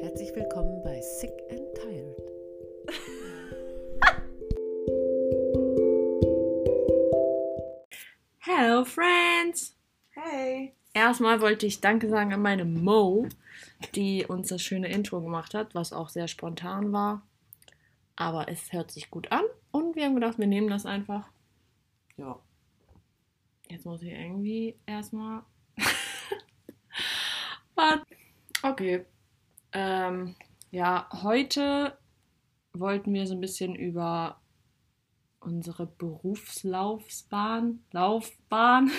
Herzlich willkommen bei Sick and Tired. Hello Friends! Hey! Erstmal wollte ich Danke sagen an meine Mo, die uns das schöne Intro gemacht hat, was auch sehr spontan war. Aber es hört sich gut an und wir haben gedacht, wir nehmen das einfach. Ja. Jetzt muss ich irgendwie erstmal. Was? okay. Ähm, ja, heute wollten wir so ein bisschen über unsere Berufslaufbahn, Laufbahn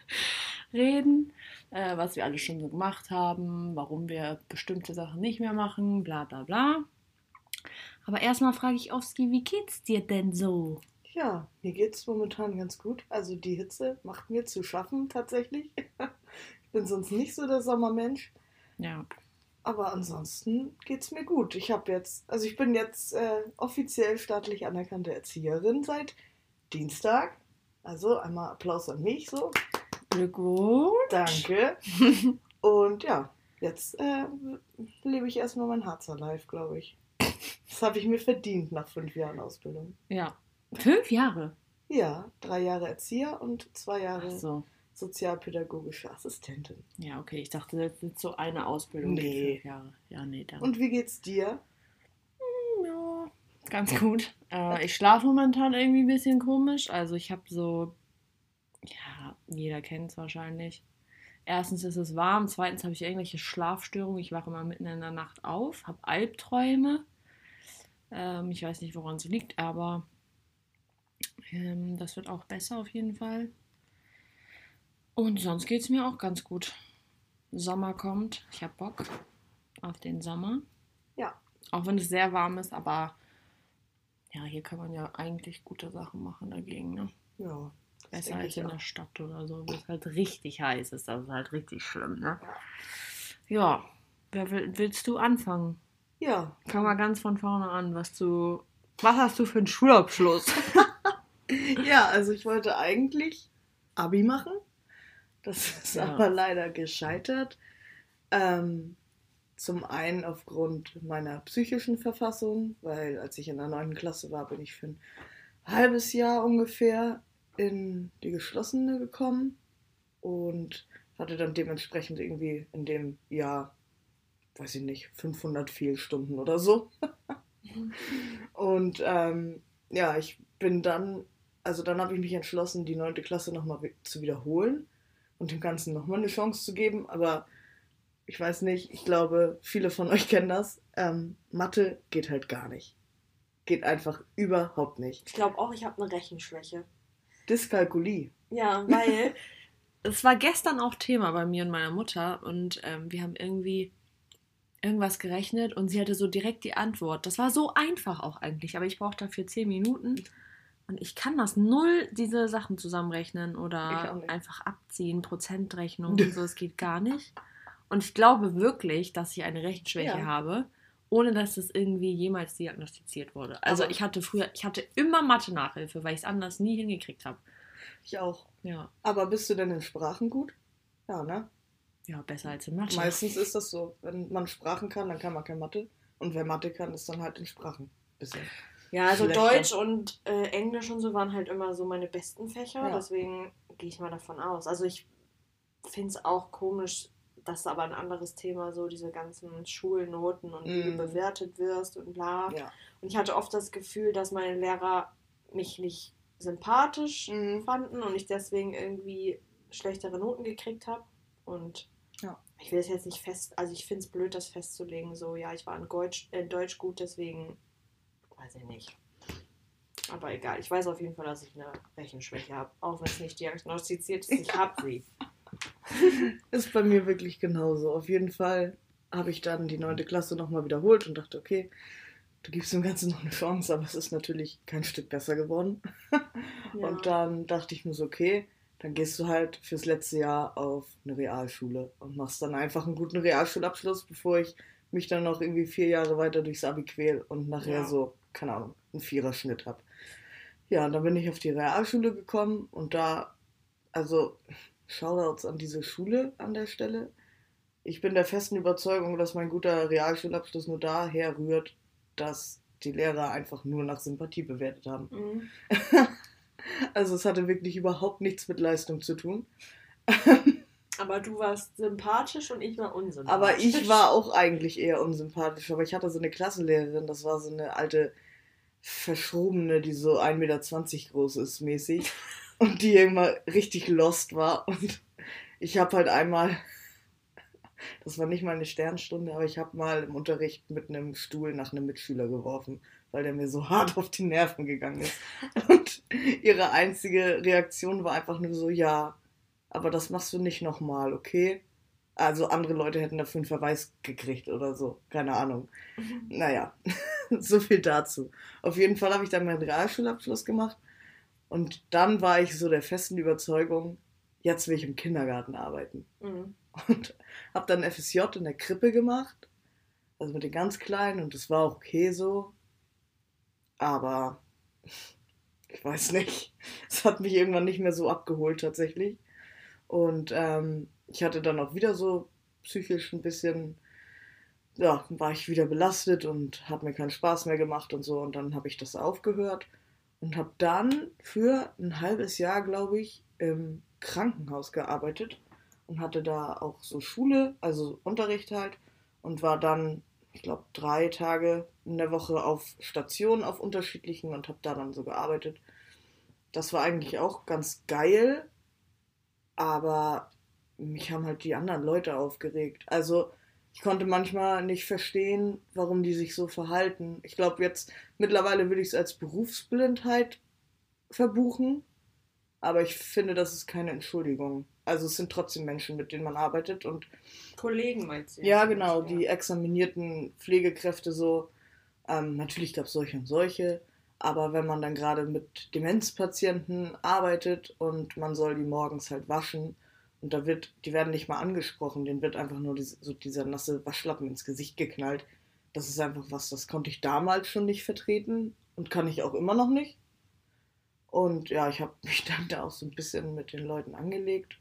reden, äh, was wir alles schon so gemacht haben, warum wir bestimmte Sachen nicht mehr machen, bla bla bla. Aber erstmal frage ich Oski, wie geht's dir denn so? Ja, mir geht's momentan ganz gut. Also die Hitze macht mir zu schaffen tatsächlich. ich bin sonst nicht so der Sommermensch. Ja. Aber ansonsten geht's mir gut. Ich habe jetzt, also ich bin jetzt äh, offiziell staatlich anerkannte Erzieherin seit Dienstag. Also einmal Applaus an mich so. Glückwunsch. Danke. Und ja, jetzt äh, lebe ich erstmal mein Harzer Life, glaube ich. Das habe ich mir verdient nach fünf Jahren Ausbildung. Ja. Fünf Jahre? Ja, drei Jahre Erzieher und zwei Jahre Ach so. Sozialpädagogische Assistentin. Ja, okay. Ich dachte, das ist so eine Ausbildung. Nee. Fünf Jahre. Ja, nee, dann. Und wie geht's dir? ja, ganz gut. Äh, ich schlafe momentan irgendwie ein bisschen komisch. Also ich habe so, ja, jeder kennt es wahrscheinlich. Erstens ist es warm, zweitens habe ich irgendwelche Schlafstörungen. Ich wache immer mitten in der Nacht auf, habe Albträume. Ähm, ich weiß nicht, woran es liegt, aber ähm, das wird auch besser auf jeden Fall. Und sonst geht es mir auch ganz gut. Sommer kommt. Ich habe Bock auf den Sommer. Ja. Auch wenn es sehr warm ist, aber ja, hier kann man ja eigentlich gute Sachen machen dagegen. Ne? Ja. Besser als in auch. der Stadt oder so, wo es halt richtig heiß ist. Das ist halt richtig schlimm, ne? Ja. Wer will, willst du anfangen? Ja. Fang mal ganz von vorne an, was du. Was hast du für einen Schulabschluss? Ja, also ich wollte eigentlich Abi machen. Das ist Ja. aber leider gescheitert. Ähm, zum einen aufgrund meiner psychischen Verfassung, weil als ich in der 9. Klasse war, bin ich für ein halbes Jahr ungefähr in die geschlossene gekommen und hatte dann dementsprechend irgendwie in dem Jahr, weiß ich nicht, 500 Fehlstunden oder so. und ähm, ja, ich bin dann, also dann habe ich mich entschlossen, die 9. Klasse nochmal zu wiederholen und dem Ganzen nochmal eine Chance zu geben, aber ich weiß nicht, ich glaube, viele von euch kennen das. Ähm, Mathe geht halt gar nicht. Geht einfach überhaupt nicht. Ich glaube auch, ich habe eine Rechenschwäche. Dyskalkulie. Ja, weil Es war gestern auch Thema bei mir und meiner Mutter und ähm, wir haben irgendwie irgendwas gerechnet und sie hatte so direkt die Antwort. Das war so einfach auch eigentlich, aber ich brauchte dafür zehn Minuten und ich kann das null, diese Sachen zusammenrechnen oder einfach abziehen, Prozentrechnung und so, es geht gar nicht. Und ich glaube wirklich, dass ich eine Rechenschwäche Ja. habe, ohne dass es irgendwie jemals diagnostiziert wurde. Also Aber- ich hatte früher, ich hatte immer Mathe-Nachhilfe, weil ich es anders nie hingekriegt habe. Ich auch. Ja. Aber bist du denn in Sprachen gut? Ja, ne? Ja, besser als in Mathe. Meistens ist das so. Wenn man Sprachen kann, dann kann man kein Mathe. Und wer Mathe kann, ist dann halt in Sprachen. Bisschen. Ja, also Schlechter. Deutsch und äh, Englisch und so waren halt immer so meine besten Fächer. Ja. Deswegen gehe ich mal davon aus. Also ich finde es auch komisch, das ist aber ein anderes Thema, so diese ganzen Schulnoten und wie du Mhm. bewertet wirst und bla. Ja. Und ich hatte oft das Gefühl, dass meine Lehrer mich nicht sympathisch Mhm. fanden und ich deswegen irgendwie schlechtere Noten gekriegt habe. Und Ja. ich will es jetzt nicht fest, also ich finde es blöd, das festzulegen, so ja, ich war in Deutsch, in Deutsch gut, deswegen weiß ich nicht. Aber egal, ich weiß auf jeden Fall, dass ich eine Rechenschwäche habe, auch wenn es nicht diagnostiziert ist, ich habe sie. Ist bei mir wirklich genauso. Auf jeden Fall habe ich dann die 9. Klasse nochmal wiederholt und dachte, okay, du gibst dem Ganzen noch eine Chance, aber es ist natürlich kein Stück besser geworden. Ja. Und dann dachte ich mir so, okay, dann gehst du halt fürs letzte Jahr auf eine Realschule und machst dann einfach einen guten Realschulabschluss, bevor ich mich dann noch irgendwie vier Jahre weiter durchs Abi quäl und nachher Ja. so, keine Ahnung, einen Viererschnitt habe. Ja, und dann bin ich auf die Realschule gekommen und da, also Shoutouts an diese Schule an der Stelle. ich bin der festen Überzeugung, dass mein guter Realschulabschluss nur daher rührt, dass die Lehrer einfach nur nach Sympathie bewertet haben. Mhm. Also es hatte wirklich überhaupt nichts mit Leistung zu tun. Aber du warst sympathisch und ich war unsympathisch. Aber ich war auch eigentlich eher unsympathisch. Aber ich hatte so eine Klassenlehrerin, das war so eine alte Verschrobene, die so 1,20 Meter groß ist, mäßig. Und die immer richtig lost war. Und ich habe halt einmal, das war nicht mal eine Sternstunde, aber ich habe mal im Unterricht mit einem Stuhl nach einem Mitschüler geworfen, weil der mir so hart auf die Nerven gegangen ist. Und ihre einzige Reaktion war einfach nur so, ja, aber das machst du nicht nochmal, okay? Also andere Leute hätten dafür einen Verweis gekriegt oder so, keine Ahnung. Naja, so viel dazu. Auf jeden Fall habe ich dann meinen Realschulabschluss gemacht und dann war ich so der festen Überzeugung, jetzt will ich im Kindergarten arbeiten. Mhm. Und habe dann FSJ in der Krippe gemacht, also mit den ganz Kleinen und das war auch okay so. Aber ich weiß nicht, es hat mich irgendwann nicht mehr so abgeholt tatsächlich. Und ähm, ich hatte dann auch wieder so psychisch ein bisschen, ja, war ich wieder belastet und hat mir keinen Spaß mehr gemacht und so. Und dann habe ich das aufgehört und habe dann für ein halbes Jahr, glaube ich, im Krankenhaus gearbeitet und hatte da auch so Schule, also Unterricht halt und war dann, ich glaube, drei Tage in der Woche auf Stationen, auf unterschiedlichen und habe da dann so gearbeitet. Das war eigentlich auch ganz geil, aber mich haben halt die anderen Leute aufgeregt. Also ich konnte manchmal nicht verstehen, warum die sich so verhalten. Ich glaube jetzt mittlerweile würde ich es als Berufsblindheit verbuchen, aber ich finde, das ist keine Entschuldigung. Also es sind trotzdem Menschen, mit denen man arbeitet und Kollegen meinst du? ja, genau, die examinierten Pflegekräfte so. Ähm, natürlich gab es solche und solche, aber wenn man dann gerade mit Demenzpatienten arbeitet und man soll die morgens halt waschen und da wird, die werden nicht mal angesprochen, denen wird einfach nur diese, so dieser nasse Waschlappen ins Gesicht geknallt. Das ist einfach was, das konnte ich damals schon nicht vertreten und kann ich auch immer noch nicht. Und ja, ich habe mich dann da auch so ein bisschen mit den Leuten angelegt.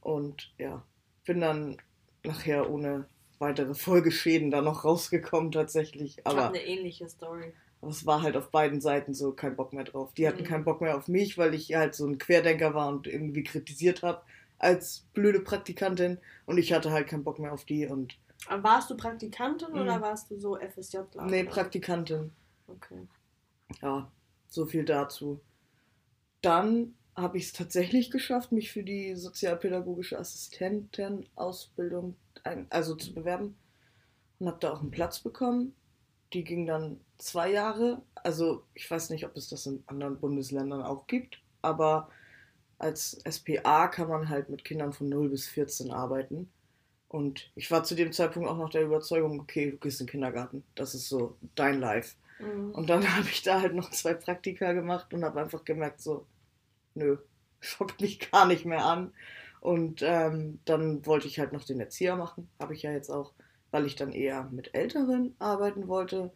Und ja, bin dann nachher ohne weitere Folgeschäden da noch rausgekommen tatsächlich. Ich habe Aber eine ähnliche Story. Es war halt auf beiden Seiten so kein Bock mehr drauf. Die hatten Mhm. keinen Bock mehr auf mich, weil ich halt so ein Querdenker war und irgendwie kritisiert habe als blöde Praktikantin. Und ich hatte halt keinen Bock mehr auf die und Aber warst du Praktikantin Mhm. oder warst du so FSJ? nee, Praktikantin. Okay. Ja, so viel dazu. Dann habe ich es tatsächlich geschafft, mich für die sozialpädagogische Assistentenausbildung also zu bewerben und habe da auch einen Platz bekommen. Die ging dann zwei Jahre. Also ich weiß nicht, ob es das in anderen Bundesländern auch gibt, aber als SPA kann man halt mit Kindern von 0 bis 14 arbeiten. Und ich war zu dem Zeitpunkt auch noch der Überzeugung, okay, du gehst in den Kindergarten. Das ist so dein Life. Mhm. Und dann habe ich da halt noch zwei Praktika gemacht und habe einfach gemerkt, so, nö, schockt mich gar nicht mehr an. Und ähm, dann wollte ich halt noch den Erzieher machen, habe ich ja jetzt auch, weil ich dann eher mit Älteren arbeiten wollte.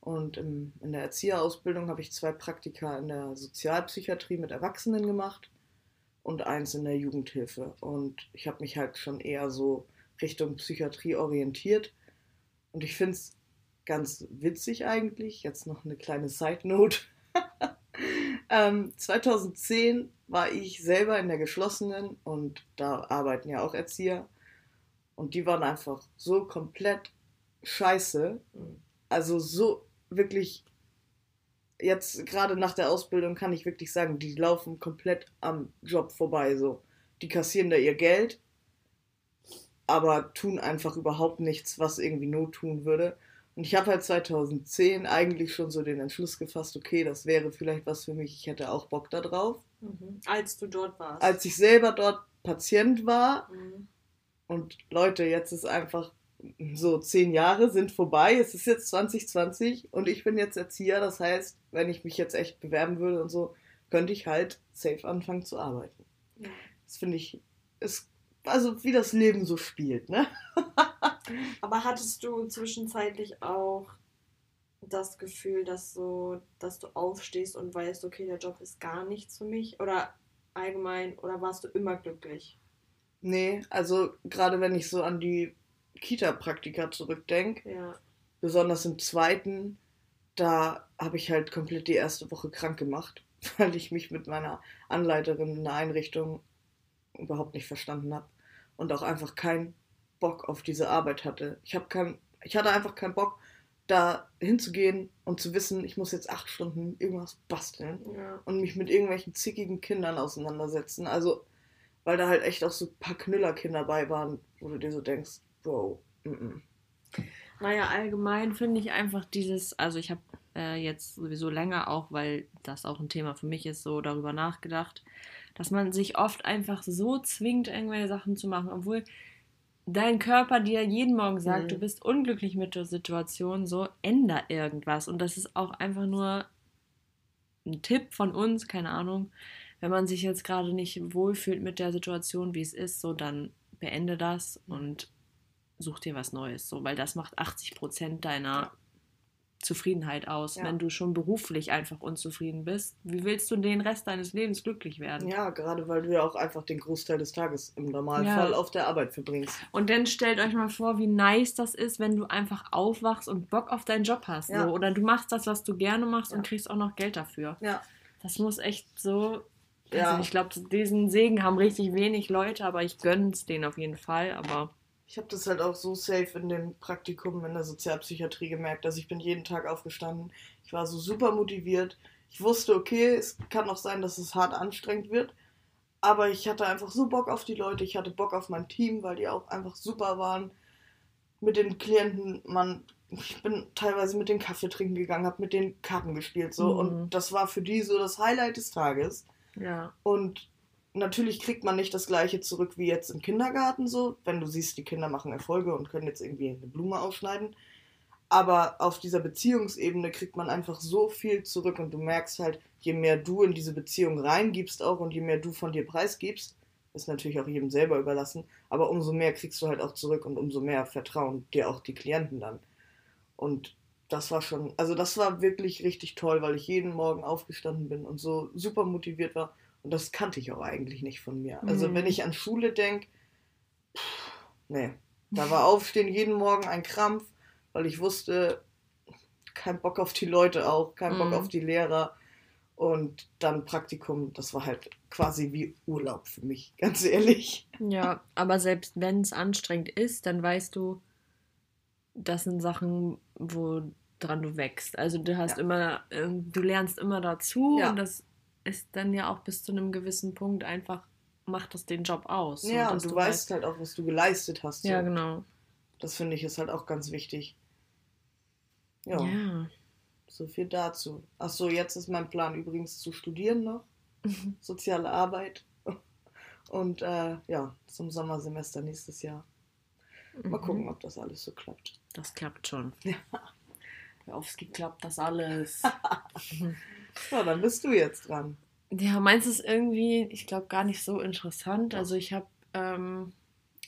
Und in der Erzieherausbildung habe ich zwei Praktika in der Sozialpsychiatrie mit Erwachsenen gemacht und eins in der Jugendhilfe. Und ich habe mich halt schon eher so Richtung Psychiatrie orientiert. Und ich finde es ganz witzig eigentlich. Jetzt noch eine kleine Side Note. ähm, 2010 war ich selber in der geschlossenen und da arbeiten ja auch Erzieher. Und die waren einfach so komplett scheiße. Mhm. Also so wirklich, jetzt gerade nach der Ausbildung kann ich wirklich sagen, die laufen komplett am Job vorbei. So. Die kassieren da ihr Geld, aber tun einfach überhaupt nichts, was irgendwie Not tun würde. Und ich habe halt 2010 eigentlich schon so den Entschluss gefasst, okay, das wäre vielleicht was für mich, ich hätte auch Bock da drauf. Mhm. Als du dort warst. Als ich selber dort Patient war Mhm. Und Leute, jetzt ist einfach so zehn Jahre sind vorbei, es ist jetzt 2020 und ich bin jetzt Erzieher, das heißt, wenn ich mich jetzt echt bewerben würde und so, könnte ich halt safe anfangen zu arbeiten. Ja. Das finde ich, ist also wie das Leben so spielt, ne? Aber hattest du zwischenzeitlich auch das Gefühl, dass so, dass du aufstehst und weißt, okay, der Job ist gar nichts für mich? Oder allgemein, oder warst du immer glücklich? Nee, also gerade wenn ich so an die Kita-Praktika zurückdenke, Ja. besonders im zweiten, da habe ich halt komplett die erste Woche krank gemacht, weil ich mich mit meiner Anleiterin in der Einrichtung überhaupt nicht verstanden habe und auch einfach keinen Bock auf diese Arbeit hatte. Ich habe kein, ich hatte einfach keinen Bock, da hinzugehen und zu wissen, ich muss jetzt acht Stunden irgendwas basteln ja. und mich mit irgendwelchen zickigen Kindern auseinandersetzen. Also, weil da halt echt auch so ein paar Knüllerkinder dabei waren, wo du dir so denkst, Bro, mm -mm. Naja, allgemein finde ich einfach dieses, also ich habe äh, jetzt sowieso länger auch, weil das auch ein Thema für mich ist, so darüber nachgedacht, dass man sich oft einfach so zwingt, irgendwelche Sachen zu machen, obwohl dein Körper dir jeden Morgen sagt, Mhm. du bist unglücklich mit der Situation, so änder irgendwas. Und das ist auch einfach nur ein Tipp von uns, keine Ahnung. Wenn man sich jetzt gerade nicht wohlfühlt mit der Situation, wie es ist, so dann beende das und such dir was Neues, so, weil das macht 80 Prozent deiner Zufriedenheit aus. Ja. Wenn du schon beruflich einfach unzufrieden bist, wie willst du den Rest deines Lebens glücklich werden? Ja, gerade weil du ja auch einfach den Großteil des Tages im Normalfall Ja. auf der Arbeit verbringst. Und dann stellt euch mal vor, wie nice das ist, wenn du einfach aufwachst und Bock auf deinen Job hast. Ja. So. Oder du machst das, was du gerne machst und kriegst auch noch Geld dafür. Ja. Das muss echt so. Ja. Also ich glaube, diesen Segen haben richtig wenig Leute, aber ich gönn's denen auf jeden Fall. Aber Ich habe das halt auch so safe in dem Praktikum in der Sozialpsychiatrie gemerkt, dass ich bin jeden Tag aufgestanden. Ich war so super motiviert. Ich wusste, okay, es kann auch sein, dass es hart anstrengend wird. Aber ich hatte einfach so Bock auf die Leute. Ich hatte Bock auf mein Team, weil die auch einfach super waren. Mit den Klienten, man, ich bin teilweise mit den Kaffee trinken gegangen, habe mit den Karten gespielt so Mhm. und das war für die so das Highlight des Tages. Ja. Und natürlich kriegt man nicht das gleiche zurück wie jetzt im Kindergarten so, wenn du siehst, die Kinder machen Erfolge und können jetzt irgendwie eine Blume ausschneiden. Aber auf dieser Beziehungsebene kriegt man einfach so viel zurück und du merkst halt, je mehr du in diese Beziehung reingibst auch und je mehr du von dir preisgibst, ist natürlich auch jedem selber überlassen, aber umso mehr kriegst du halt auch zurück und umso mehr vertrauen dir auch die Klienten dann. Und das war schon, also das war wirklich richtig toll, weil ich jeden Morgen aufgestanden bin und so super motiviert war. Und das kannte ich auch eigentlich nicht von mir. Also Mhm. wenn ich an Schule denke, nee, da war Aufstehen jeden Morgen ein Krampf, weil ich wusste, kein Bock auf die Leute auch, kein Bock Mhm. auf die Lehrer. Und dann Praktikum, das war halt quasi wie Urlaub für mich, ganz ehrlich. Ja, aber selbst wenn es anstrengend ist, dann weißt du, das sind Sachen, woran du wächst. Also du hast Ja. immer, ähm, du lernst immer dazu Ja. und das ist dann ja auch bis zu einem gewissen Punkt einfach, macht das den Job aus. ja, dass und du, weißt halt auch, was du geleistet hast. So. Ja, genau. Das finde ich ist halt auch ganz wichtig. Ja, Ja. so viel dazu. Ach so, jetzt ist mein Plan übrigens zu studieren noch. Soziale Arbeit. Und äh, ja, zum Sommersemester nächstes Jahr. Mal Mhm. gucken, ob das alles so klappt. Das klappt schon. Ja. Hör auf, es klappt das alles. So, dann bist du jetzt dran. Ja, meins ist irgendwie, ich glaube, gar nicht so interessant. Also ich habe, ähm,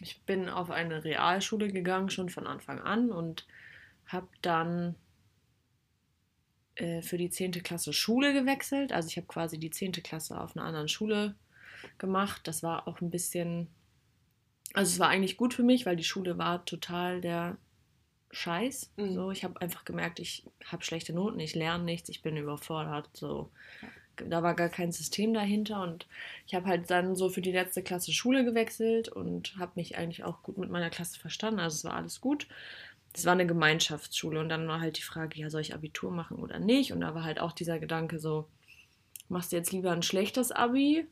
ich bin auf eine Realschule gegangen, schon von Anfang an und habe dann äh, für die 10. Klasse Schule gewechselt. Also ich habe quasi die 10. Klasse auf einer anderen Schule gemacht. Das war auch ein bisschen, also es war eigentlich gut für mich, weil die Schule war total der Scheiß. Mhm. So, ich habe einfach gemerkt, ich habe schlechte Noten, ich lerne nichts, ich bin überfordert. So, da war gar kein System dahinter und ich habe halt dann so für die letzte Klasse Schule gewechselt und habe mich eigentlich auch gut mit meiner Klasse verstanden. Also es war alles gut. Es war eine Gemeinschaftsschule und dann war halt die Frage, ja, soll ich Abitur machen oder nicht? Und da war halt auch dieser Gedanke so, machst du jetzt lieber ein schlechtes Abi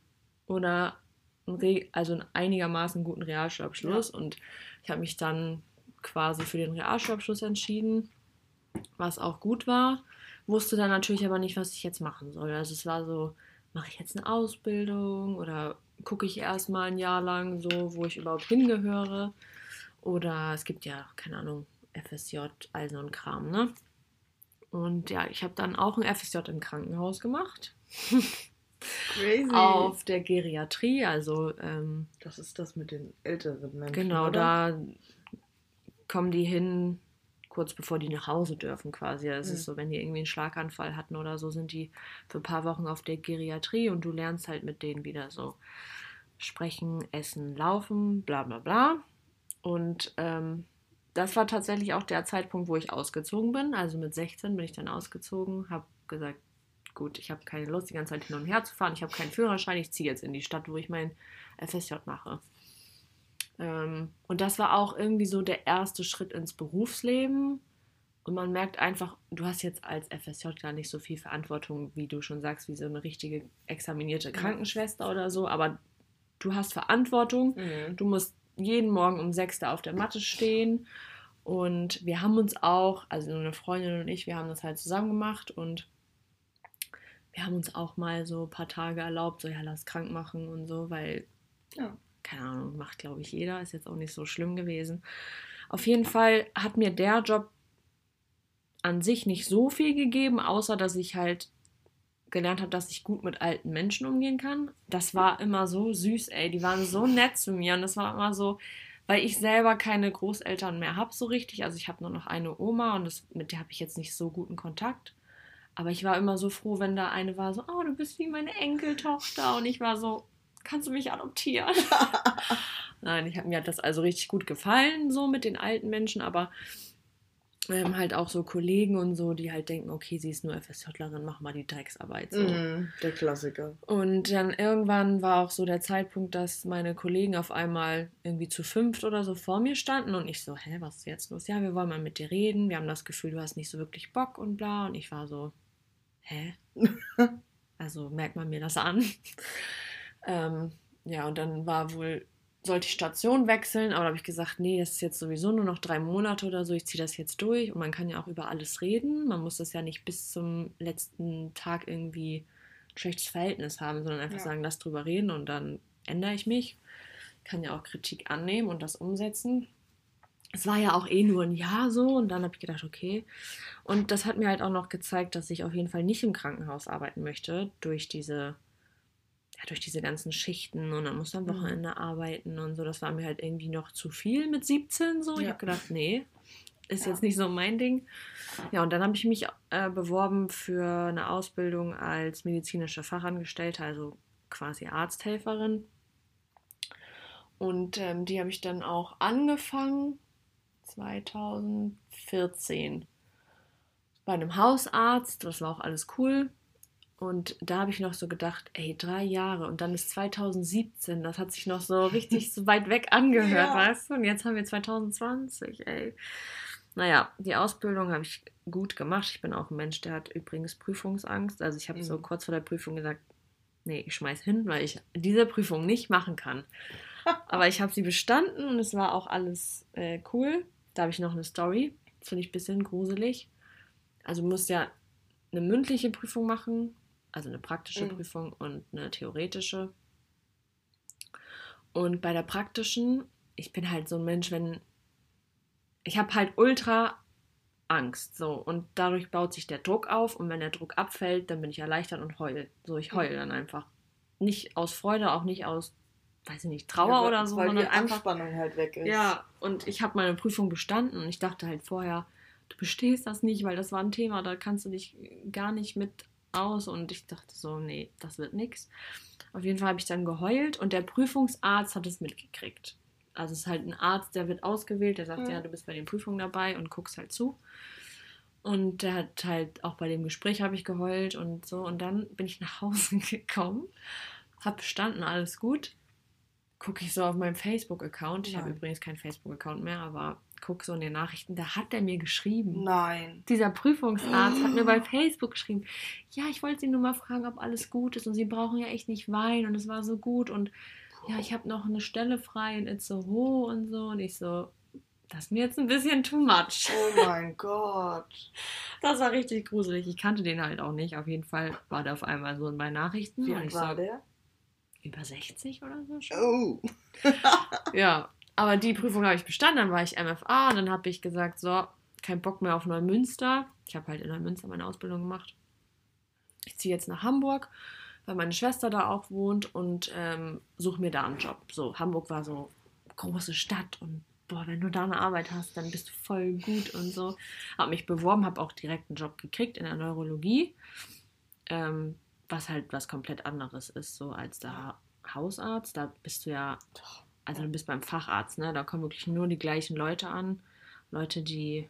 oder ein Re also einen einigermaßen guten Realschulabschluss? Und ich habe mich dann quasi für den Realschulabschluss entschieden, was auch gut war. Wusste dann natürlich aber nicht, was ich jetzt machen soll. Also es war so, mache ich jetzt eine Ausbildung oder gucke ich erstmal ein Jahr lang so, wo ich überhaupt hingehöre. Oder es gibt ja, keine Ahnung, FSJ, all so ein Kram, ne? Und ja, ich habe dann auch ein FSJ im Krankenhaus gemacht. Crazy. Auf der Geriatrie, also ähm, Das ist das mit den älteren Menschen. Genau, oder? da kommen die hin, kurz bevor die nach Hause dürfen quasi. Es Mhm. ist so, wenn die irgendwie einen Schlaganfall hatten oder so, sind die für ein paar Wochen auf der Geriatrie und du lernst halt mit denen wieder so sprechen, essen, laufen, bla bla bla. Und ähm, das war tatsächlich auch der Zeitpunkt, wo ich ausgezogen bin. Also mit 16 bin ich dann ausgezogen, habe gesagt, gut, ich habe keine Lust, die ganze Zeit hin und her zu fahren. Ich habe keinen Führerschein, ich ziehe jetzt in die Stadt, wo ich mein FSJ mache. Ähm, und das war auch irgendwie so der erste Schritt ins Berufsleben. Und man merkt einfach, du hast jetzt als FSJ gar nicht so viel Verantwortung, wie du schon sagst, wie so eine richtige examinierte Krankenschwester oder so. Aber du hast Verantwortung. Mhm. Du musst jeden Morgen um sechs da auf der Matte stehen. Und wir haben uns auch, also eine Freundin und ich, wir haben das halt zusammen gemacht und wir haben uns auch mal so ein paar Tage erlaubt, so ja, lass krank machen und so, weil, Ja. keine Ahnung, macht glaube ich jeder, ist jetzt auch nicht so schlimm gewesen. Auf jeden Fall hat mir der Job an sich nicht so viel gegeben, außer dass ich halt gelernt habe, dass ich gut mit alten Menschen umgehen kann. Das war immer so süß, ey. Die waren so nett zu mir und das war immer so, weil ich selber keine Großeltern mehr habe so richtig. Also ich habe nur noch eine Oma und das, mit der habe ich jetzt nicht so guten Kontakt. Aber ich war immer so froh, wenn da eine war, so, oh, du bist wie meine Enkeltochter. Und ich war so, kannst du mich adoptieren? Nein, ich mir hat das also richtig gut gefallen, so mit den alten Menschen, aber ähm, halt auch so Kollegen und so, die halt denken, okay, sie ist nur FSJlerin, mach mal die Drecksarbeit. So. Mhm. Der Klassiker. Und dann irgendwann war auch so der Zeitpunkt, dass meine Kollegen auf einmal irgendwie zu fünft oder so vor mir standen und ich so, hä, was ist jetzt los? Ja, wir wollen mal mit dir reden. Wir haben das Gefühl, du hast nicht so wirklich Bock und bla. Und ich war so, hä? also merkt man mir das an. ähm, ja, und dann war wohl, sollte ich Station wechseln, aber da habe ich gesagt, nee, das ist jetzt sowieso nur noch drei Monate oder so, ich ziehe das jetzt durch und man kann ja auch über alles reden. Man muss das ja nicht bis zum letzten Tag irgendwie ein schlechtes Verhältnis haben, sondern einfach Ja. sagen, lass drüber reden und dann ändere ich mich. Kann ja auch Kritik annehmen und das umsetzen. Es war ja auch eh nur ein Jahr so und dann habe ich gedacht, okay. Und das hat mir halt auch noch gezeigt, dass ich auf jeden Fall nicht im Krankenhaus arbeiten möchte durch diese ja, durch diese ganzen Schichten und dann muss man am Mhm. Wochenende arbeiten und so. Das war mir halt irgendwie noch zu viel mit 17 so. Ich Ja. habe gedacht, nee, ist Ja. jetzt nicht so mein Ding. Ja, und dann habe ich mich äh, beworben für eine Ausbildung als medizinische Fachangestellte, also quasi Arzthelferin. Und ähm, die habe ich dann auch angefangen 2014 bei einem Hausarzt. Das war auch alles cool. Und da habe ich noch so gedacht, ey, drei Jahre und dann ist 2017. Das hat sich noch so richtig so weit weg angehört, Ja. weißt du? Und jetzt haben wir 2020, ey. Naja, die Ausbildung habe ich gut gemacht. Ich bin auch ein Mensch, der hat übrigens Prüfungsangst. Also ich habe so Mhm. kurz vor der Prüfung gesagt, nee, ich schmeiß hin, weil ich diese Prüfung nicht machen kann. Aber ich habe sie bestanden und es war auch alles äh, cool. Da habe ich noch eine Story. Das finde ich ein bisschen gruselig. Also du musst ja eine mündliche Prüfung machen, also eine praktische Mhm. Prüfung und eine theoretische. Und bei der praktischen, ich bin halt so ein Mensch, wenn ich habe halt ultra Angst, so und dadurch baut sich der Druck auf und wenn der Druck abfällt, dann bin ich erleichtert und heul. So, ich heul dann einfach. Nicht aus Freude, auch nicht aus, weiß ich nicht, Trauer Ja, oder so, Weil die einfach Anspannung halt weg ist. ja, und ich habe meine Prüfung bestanden und ich dachte halt vorher, du bestehst das nicht, weil das war ein Thema, da kannst du dich gar nicht mit aus. Und ich dachte so, nee, das wird nix. Auf jeden Fall habe ich dann geheult und der Prüfungsarzt hat es mitgekriegt. Also es ist halt ein Arzt, der wird ausgewählt, der sagt, Mhm. ja, du bist bei den Prüfungen dabei und guckst halt zu. Und der hat halt auch bei dem Gespräch habe ich geheult und so. Und dann bin ich nach Hause gekommen, habe bestanden, alles gut. Gucke ich so auf meinem Facebook-Account. Ich habe übrigens keinen Facebook-Account mehr, aber gucke so in den Nachrichten, da hat der mir geschrieben. Nein. Dieser Prüfungsarzt hat mir bei Facebook geschrieben, ja, ich wollte Sie nur mal fragen, ob alles gut ist und Sie brauchen ja echt nicht weinen und es war so gut und ja, ich habe noch eine Stelle frei in Itzehoe und so und ich so, das ist mir jetzt ein bisschen too much. Oh mein Gott. Das war richtig gruselig. Ich kannte den halt auch nicht. Auf jeden Fall war der auf einmal so in meinen Nachrichten Wie alt war so, der? Über 60 oder so schon. Oh. Ja, aber die Prüfung habe ich bestanden, dann war ich MFA und dann habe ich gesagt, so, kein Bock mehr auf Neumünster. Ich habe halt in Neumünster meine Ausbildung gemacht. Ich ziehe jetzt nach Hamburg, weil meine Schwester da auch wohnt und ähm, suche mir da einen Job. So, Hamburg war so große Stadt und boah, wenn du da eine Arbeit hast, dann bist du voll gut und so. Habe mich beworben, habe auch direkt einen Job gekriegt in der Neurologie, ähm, was halt was komplett anderes ist, so als da Hausarzt, da bist du ja, also du bist beim Facharzt, ne? Da kommen wirklich nur die gleichen Leute an. Leute, die,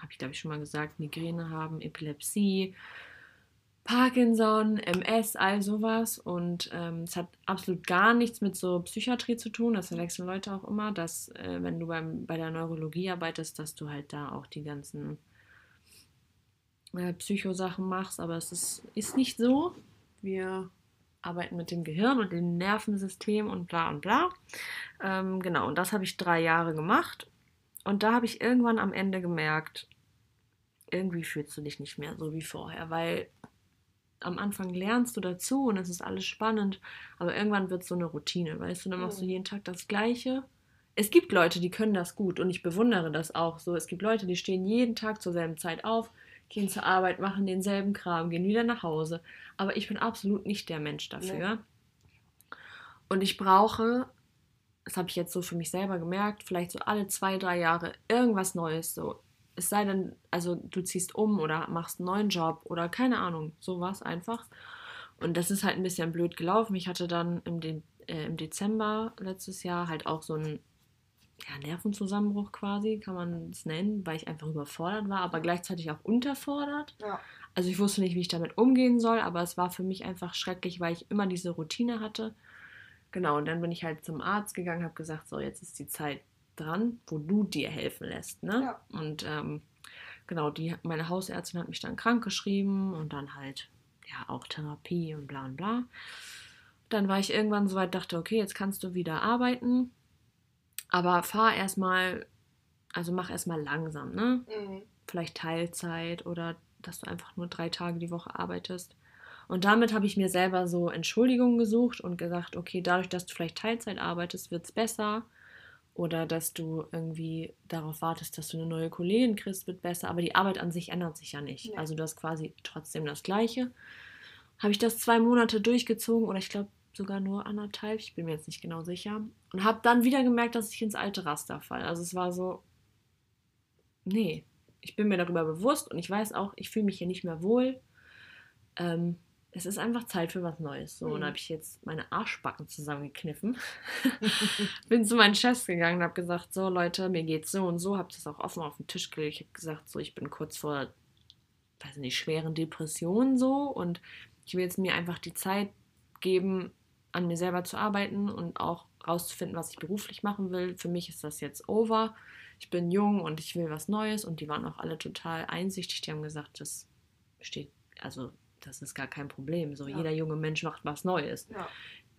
habe ich glaube ich schon mal gesagt, Migräne haben, Epilepsie, Parkinson, MS, all sowas. Und ähm, es hat absolut gar nichts mit so Psychiatrie zu tun. Das verwechseln Leute auch immer, dass äh, wenn du beim, bei der Neurologie arbeitest, dass du halt da auch die ganzen Psychosachen machst. Aber es ist, ist nicht so. Wir arbeiten mit dem Gehirn und dem Nervensystem und bla und bla. Ähm, genau, und das habe ich drei Jahre gemacht. Und da habe ich irgendwann am Ende gemerkt, irgendwie fühlst du dich nicht mehr so wie vorher, weil am Anfang lernst du dazu und es ist alles spannend, aber irgendwann wird es so eine Routine, weißt du, dann machst du Mhm. jeden Tag das Gleiche. Es gibt Leute, die können das gut und ich bewundere das auch so. Es gibt Leute, die stehen jeden Tag zur selben Zeit auf, gehen zur Arbeit, machen denselben Kram, gehen wieder nach Hause. Aber ich bin absolut nicht der Mensch dafür. Und ich brauche, das habe ich jetzt so für mich selber gemerkt, vielleicht so alle zwei, drei Jahre irgendwas Neues. So, es sei denn, also du ziehst um oder machst einen neuen Job oder keine Ahnung, sowas einfach. Und das ist halt ein bisschen blöd gelaufen. Ich hatte dann im, De äh, im Dezember letztes Jahr halt auch so einen ja, Nervenzusammenbruch quasi, kann man es nennen, weil ich einfach überfordert war, aber gleichzeitig auch unterfordert. Ja. Also ich wusste nicht, wie ich damit umgehen soll, aber es war für mich einfach schrecklich, weil ich immer diese Routine hatte. Genau, und dann bin ich halt zum Arzt gegangen, habe gesagt, so jetzt ist die Zeit dran, wo du dir helfen lässt, ne? Ja. Und ähm, genau, die, meine Hausärztin hat mich dann krank geschrieben und dann halt ja auch Therapie und bla und bla. Dann war ich irgendwann so weit, dachte, okay, jetzt kannst du wieder arbeiten, aber fahr erstmal, also mach erstmal langsam, ne? Mhm. vielleicht Teilzeit oder dass du einfach nur drei Tage die Woche arbeitest. Und damit habe ich mir selber so Entschuldigungen gesucht und gesagt, okay, dadurch, dass du vielleicht Teilzeit arbeitest, wird es besser. Oder dass du irgendwie darauf wartest, dass du eine neue Kollegin kriegst, wird besser. Aber die Arbeit an sich ändert sich ja nicht. Nee. Also du hast quasi trotzdem das Gleiche. Habe ich das zwei Monate durchgezogen oder ich glaube sogar nur anderthalb, ich bin mir jetzt nicht genau sicher. Und habe dann wieder gemerkt, dass ich ins alte Raster falle. Also es war so, nee, ich bin mir darüber bewusst und ich weiß auch, ich fühle mich hier nicht mehr wohl. Ähm, es ist einfach Zeit für was Neues. So, und Mhm. da habe ich jetzt meine Arschbacken zusammengekniffen. bin zu meinen Chefs gegangen und habe gesagt, so Leute, mir geht's so und so. Habe das auch offen auf den Tisch gelegt. Ich habe gesagt, so, ich bin kurz vor, weiß nicht, schweren Depressionen so und ich will jetzt mir einfach die Zeit geben, an mir selber zu arbeiten und auch rauszufinden, was ich beruflich machen will. Für mich ist das jetzt over. Ich bin jung und ich will was Neues und die waren auch alle total einsichtig. Die haben gesagt, das steht, also das ist gar kein Problem. So Ja. jeder junge Mensch macht was Neues. Ja.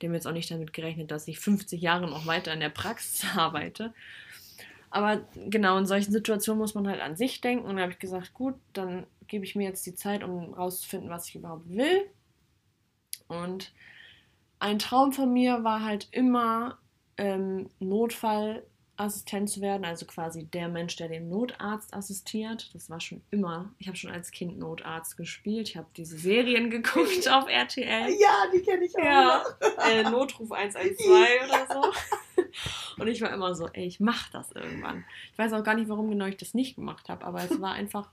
Die haben jetzt auch nicht damit gerechnet, dass ich 50 Jahre noch weiter in der Praxis arbeite. Aber genau in solchen Situationen muss man halt an sich denken. Und da habe ich gesagt, gut, dann gebe ich mir jetzt die Zeit, um rauszufinden, was ich überhaupt will. Und ein Traum von mir war halt immer, ähm, Notfallassistent zu werden, also quasi der Mensch, der dem Notarzt assistiert. Das war schon immer. Ich habe schon als Kind Notarzt gespielt. Ich habe diese Serien geguckt auf RTL. Ja, die kenne ich auch. Ja, noch. äh, Notruf 112 oder so. Und ich war immer so, ey, ich mach das irgendwann. Ich weiß auch gar nicht, warum genau ich das nicht gemacht habe, aber es war einfach,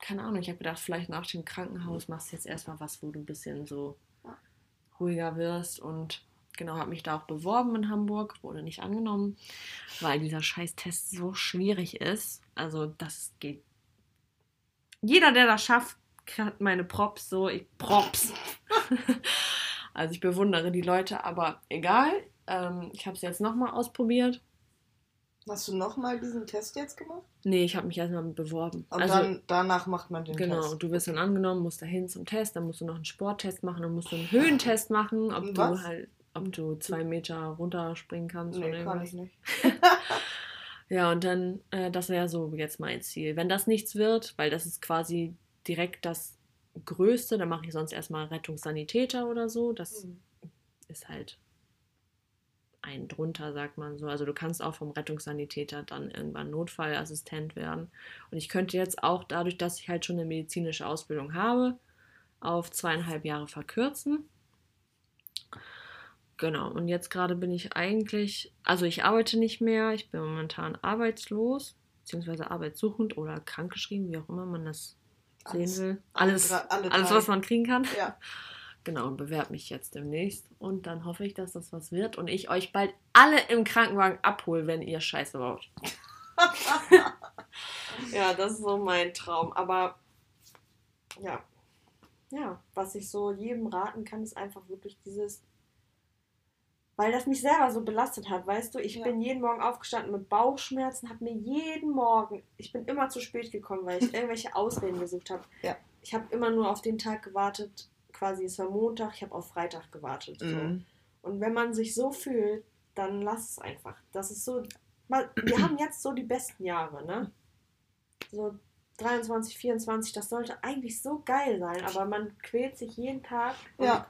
keine Ahnung, ich habe gedacht, vielleicht nach dem Krankenhaus machst du jetzt erstmal was, wo du ein bisschen so ruhiger wirst und genau, habe mich da auch beworben in Hamburg, wurde nicht angenommen, weil dieser Scheiß-Test so schwierig ist. Also das geht. Jeder, der das schafft, hat meine Props so, ich Props. also ich bewundere die Leute, aber egal. Ähm, ich habe es jetzt nochmal ausprobiert. Hast du nochmal diesen Test jetzt gemacht? Nee, ich habe mich erstmal beworben. Und also, dann danach macht man den Genau, Test. und du wirst dann angenommen, musst dahin zum Test, dann musst du noch einen Sporttest machen, dann musst du einen Höhentest machen, ob Und du was? halt, ob du zwei Meter runterspringen kannst Nee, oder kann ich nicht. Ja, und dann, äh, das wäre so jetzt mein Ziel. Wenn das nichts wird, weil das ist quasi direkt das Größte, dann mache ich sonst erstmal Rettungssanitäter oder so. Das Hm. ist halt ein drunter, sagt man so. Also du kannst auch vom Rettungssanitäter dann irgendwann Notfallassistent werden. Und ich könnte jetzt auch dadurch, dass ich halt schon eine medizinische Ausbildung habe, auf zweieinhalb Jahre verkürzen. Genau, und jetzt gerade bin ich eigentlich, also ich arbeite nicht mehr, ich bin momentan arbeitslos, beziehungsweise arbeitssuchend oder krankgeschrieben, wie auch immer man das sehen Alles. will. Alle Alles, drei- alle alles was man kriegen kann. Ja. Genau, und bewerbe mich jetzt demnächst. Und dann hoffe ich, dass das was wird und ich euch bald alle im Krankenwagen abhole, wenn ihr Scheiße baut. Ja, das ist so mein Traum. Aber ja, ja, was ich so jedem raten kann, ist einfach wirklich dieses, weil das mich selber so belastet hat, weißt du, ich Ja. bin jeden Morgen aufgestanden mit Bauchschmerzen, habe mir jeden Morgen, ich bin immer zu spät gekommen, weil ich irgendwelche Ausreden gesucht habe. Ja. Ich habe immer nur auf den Tag gewartet, quasi es war Montag, ich habe auf Freitag gewartet. So. Mhm. Und wenn man sich so fühlt, dann lass es einfach. Das ist so. mal- Wir haben jetzt so die besten Jahre, ne? So 23, 24, das sollte eigentlich so geil sein, aber man quält sich jeden Tag. Ja.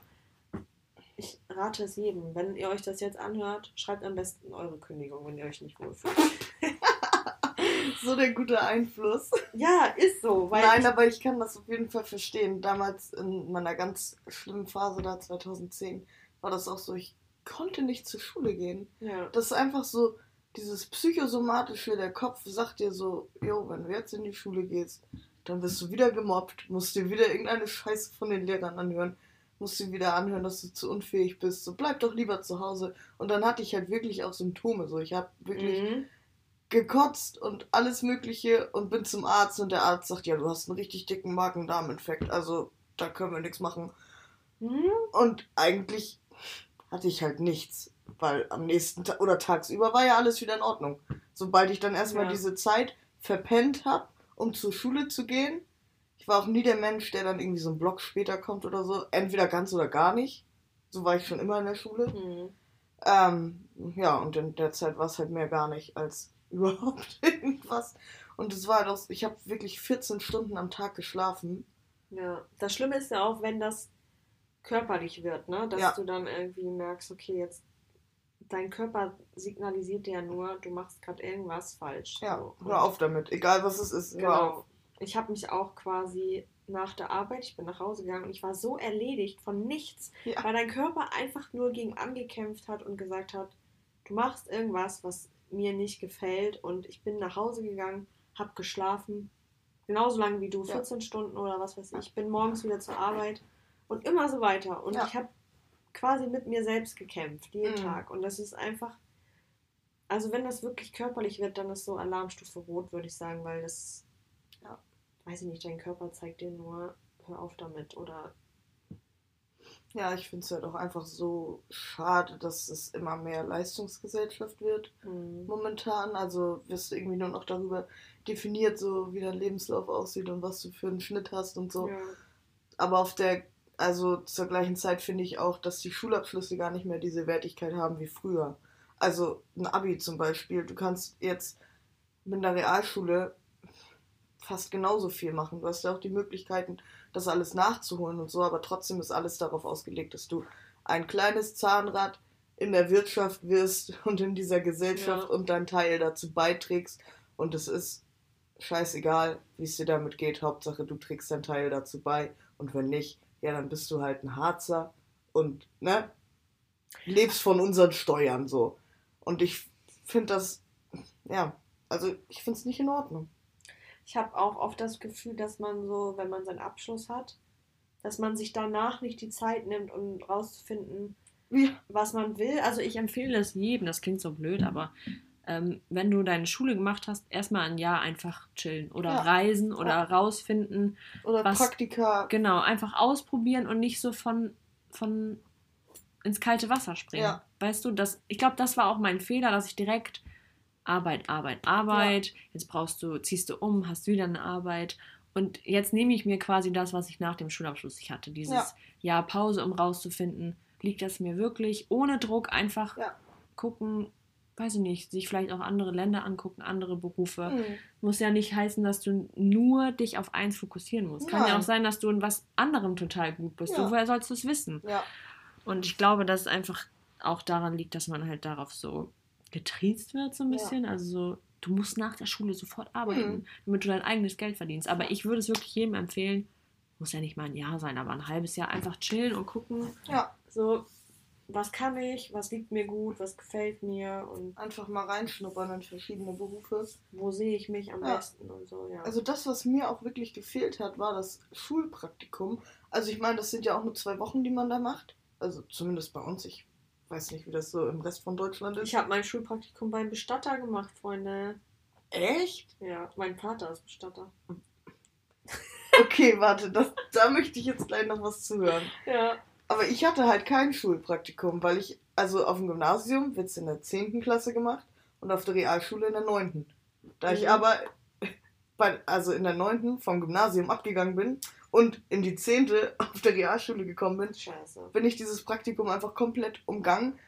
Ich rate es jedem. Wenn ihr euch das jetzt anhört, schreibt am besten eure Kündigung, wenn ihr euch nicht wohlfühlt. So der gute Einfluss. ja, ist so. Nein, ich, aber ich kann das auf jeden Fall verstehen. Damals in meiner ganz schlimmen Phase da 2010 war das auch so, ich konnte nicht zur Schule gehen. ja. Das ist einfach so, dieses psychosomatische, der Kopf sagt dir so, jo, wenn du jetzt in die Schule gehst, dann wirst du wieder gemobbt, musst dir wieder irgendeine Scheiße von den Lehrern anhören, musst dir wieder anhören, dass du zu unfähig bist, so bleib doch lieber zu Hause. Und dann hatte ich halt wirklich auch Symptome, so ich habe wirklich Mhm. Gekotzt und alles Mögliche und bin zum Arzt und der Arzt sagt, ja, du hast einen richtig dicken Magen-Darm-Infekt, also da können wir nichts machen. Mhm. Und eigentlich hatte ich halt nichts, weil am nächsten Tag oder tagsüber war ja alles wieder in Ordnung. Sobald ich dann erstmal Ja. diese Zeit verpennt habe, um zur Schule zu gehen, ich war auch nie der Mensch, der dann irgendwie so einen Block später kommt oder so, entweder ganz oder gar nicht. So war ich schon immer in der Schule. Mhm. Ähm, ja, und in der Zeit war es halt mehr gar nicht als überhaupt irgendwas. Und es war halt auch, ich habe wirklich 14 Stunden am Tag geschlafen. Ja, das Schlimme ist ja auch, wenn das körperlich wird, ne? Dass Ja. du dann irgendwie merkst, okay, jetzt dein Körper signalisiert dir ja nur, du machst gerade irgendwas falsch. Ja, So. hör auf damit, egal was es ist. Genau. Ich habe mich auch quasi nach der Arbeit, ich bin nach Hause gegangen und ich war so erledigt von nichts, Ja. weil dein Körper einfach nur gegen angekämpft hat und gesagt hat, du machst irgendwas, was mir nicht gefällt und ich bin nach Hause gegangen, habe geschlafen, genauso lange wie du, Ja. 14 Stunden oder was weiß ich, bin morgens wieder zur Arbeit und immer so weiter und Ja. ich habe quasi mit mir selbst gekämpft, jeden Mhm. Tag und das ist einfach, also wenn das wirklich körperlich wird, dann ist so Alarmstufe rot, würde ich sagen, weil das, Ja. weiß ich nicht, dein Körper zeigt dir nur, hör auf damit oder Ja, ich finde es halt auch einfach so schade, dass es immer mehr Leistungsgesellschaft wird hm, momentan. Also wirst du irgendwie nur noch darüber definiert, so wie dein Lebenslauf aussieht und was du für einen Schnitt hast und so. ja, Aber auf der, also zur gleichen Zeit finde ich auch, dass die Schulabschlüsse gar nicht mehr diese Wertigkeit haben wie früher. Also ein Abi zum Beispiel. Du kannst jetzt mit einer Realschule fast genauso viel machen. Du hast ja auch die Möglichkeiten, das alles nachzuholen und so, aber trotzdem ist alles darauf ausgelegt, dass du ein kleines Zahnrad in der Wirtschaft wirst und in dieser Gesellschaft Ja. und deinen Teil dazu beiträgst. Und es ist scheißegal, wie es dir damit geht. Hauptsache, du trägst deinen Teil dazu bei. Und wenn nicht, ja, dann bist du halt ein Harzer und, ne, lebst von unseren Steuern so. Und ich finde das, ja, also ich finde es nicht in Ordnung. Ich habe auch oft das Gefühl, dass man so, wenn man seinen Abschluss hat, dass man sich danach nicht die Zeit nimmt, um rauszufinden, Wie? was man will. Also ich Ich empfehle es jedem, das klingt so blöd, aber ähm, wenn du deine Schule gemacht hast, erstmal ein Jahr einfach chillen oder Ja. reisen oder Ja. rausfinden. Oder Was- Praktika. Genau, einfach ausprobieren und nicht so von, von ins kalte Wasser springen. Ja. Weißt du, das, ich glaube, das war auch mein Fehler, dass ich direkt Arbeit, Arbeit, Arbeit, jetzt brauchst du, ziehst du um, hast wieder eine Arbeit. Und jetzt nehme ich mir quasi das, was ich nach dem Schulabschluss ich hatte, dieses Ja. Jahr Pause, um rauszufinden, liegt das mir wirklich ohne Druck einfach Ja. gucken, weiß ich nicht, sich vielleicht auch andere Länder angucken, andere Berufe. Mhm. Muss ja nicht heißen, dass du nur dich auf eins fokussieren musst. Kann ja auch sein, dass du in was anderem total gut bist. Ja. Woher sollst du es wissen? Ja. Und ich glaube, dass es einfach auch daran liegt, dass man halt darauf so getriezt wird, so ein Ja. bisschen. Also so, du musst nach der Schule sofort arbeiten, Mhm. damit du dein eigenes Geld verdienst. Aber ich würde es wirklich jedem empfehlen, muss ja nicht mal ein Jahr sein, aber ein halbes Jahr einfach chillen und gucken. Ja. So, was kann ich, was liegt mir gut, was gefällt mir und Einfach mal reinschnuppern in verschiedene Berufe. wo sehe ich mich am Ja. besten und so, ja. Also das, was mir auch wirklich gefehlt hat, war das Schulpraktikum. Also ich meine, das sind ja auch nur zwei Wochen, die man da macht. Also zumindest bei uns. Ich weiß nicht, wie das so im Rest von Deutschland ist. ich habe mein Schulpraktikum beim Bestatter gemacht, Freunde. Echt? Ja, mein Vater ist Bestatter. Okay, warte, das, da möchte ich jetzt gleich noch was zuhören. Ja. Aber ich hatte halt kein Schulpraktikum, weil ich, also auf dem Gymnasium wird es in der 10. Klasse gemacht und auf der Realschule in der 9. Da ich Mhm. aber bei, also in der 9. vom Gymnasium abgegangen bin und in die 10. auf der Realschule gekommen bin, Scheiße. bin ich dieses Praktikum einfach komplett umgangen.